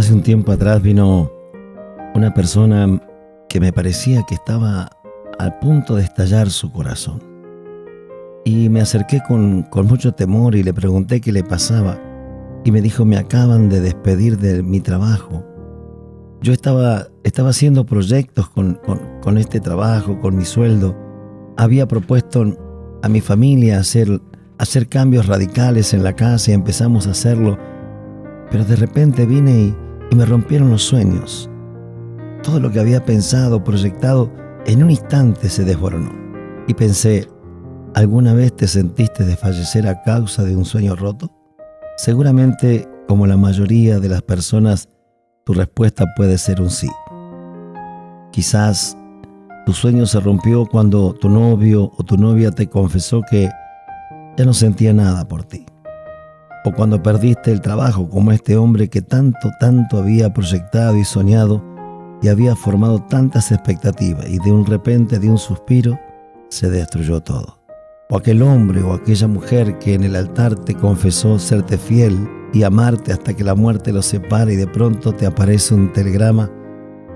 Hace un tiempo atrás vino una persona que me parecía que estaba al punto de estallar su corazón. Y me acerqué con, con mucho temor y le pregunté qué le pasaba. Y me dijo, me acaban de despedir de mi trabajo. Yo estaba, estaba haciendo proyectos con, con, este trabajo, con mi sueldo. Había propuesto a mi familia hacer, hacer cambios radicales en la casa y empezamos a hacerlo. Pero de repente vine y, y me rompieron los sueños. Todo lo que había pensado, proyectado, en un instante se desboronó. Y pensé, ¿alguna vez te sentiste desfallecer a causa de un sueño roto? Seguramente, como la mayoría de las personas, tu respuesta puede ser un sí. Quizás tu sueño se rompió cuando tu novio o tu novia te confesó que ya no sentía nada por ti o cuando perdiste el trabajo como este hombre que tanto, tanto había proyectado y soñado y había formado tantas expectativas y de un repente, de un suspiro, se destruyó todo. O aquel hombre o aquella mujer que en el altar te confesó serte fiel y amarte hasta que la muerte los separe y de pronto te aparece un telegrama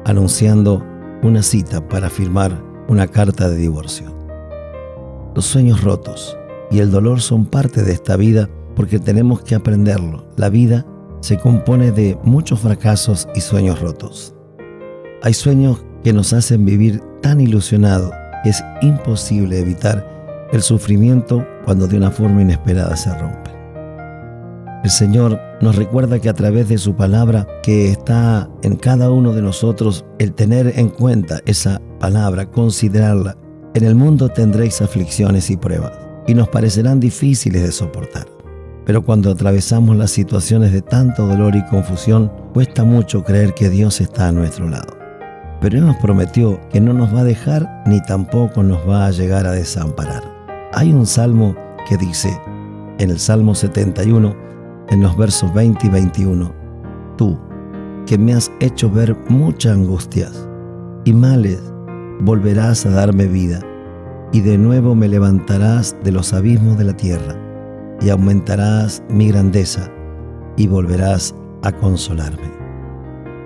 anunciando una cita para firmar una carta de divorcio. Los sueños rotos y el dolor son parte de esta vida porque tenemos que aprenderlo. La vida se compone de muchos fracasos y sueños rotos. Hay sueños que nos hacen vivir tan ilusionados que es imposible evitar el sufrimiento cuando de una forma inesperada se rompen. El Señor nos recuerda que a través de su palabra que está en cada uno de nosotros, el tener en cuenta esa palabra, considerarla, en el mundo tendréis aflicciones y pruebas y nos parecerán difíciles de soportar. Pero cuando atravesamos las situaciones de tanto dolor y confusión, cuesta mucho creer que Dios está a nuestro lado. Pero Él nos prometió que no nos va a dejar ni tampoco nos va a llegar a desamparar. Hay un salmo que dice, en el Salmo 71, en los versos 20 y 21, Tú, que me has hecho ver muchas angustias y males, volverás a darme vida, y de nuevo me levantarás de los abismos de la tierra y aumentarás mi grandeza y volverás a consolarme.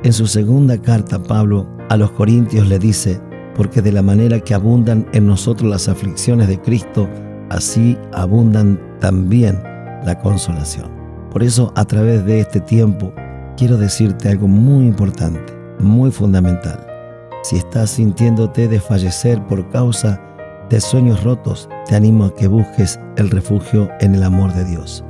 En su segunda carta, Pablo a los Corintios le dice, porque de la manera que abundan en nosotros las aflicciones de Cristo, así abundan también la consolación. Por eso, a través de este tiempo, quiero decirte algo muy importante, muy fundamental. Si estás sintiéndote desfallecer por causa de sueños rotos, te animo a que busques el refugio en el amor de Dios,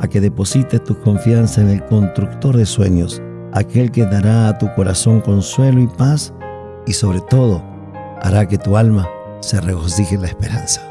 a que deposites tu confianza en el constructor de sueños, aquel que dará a tu corazón consuelo y paz y sobre todo hará que tu alma se regocije en la esperanza.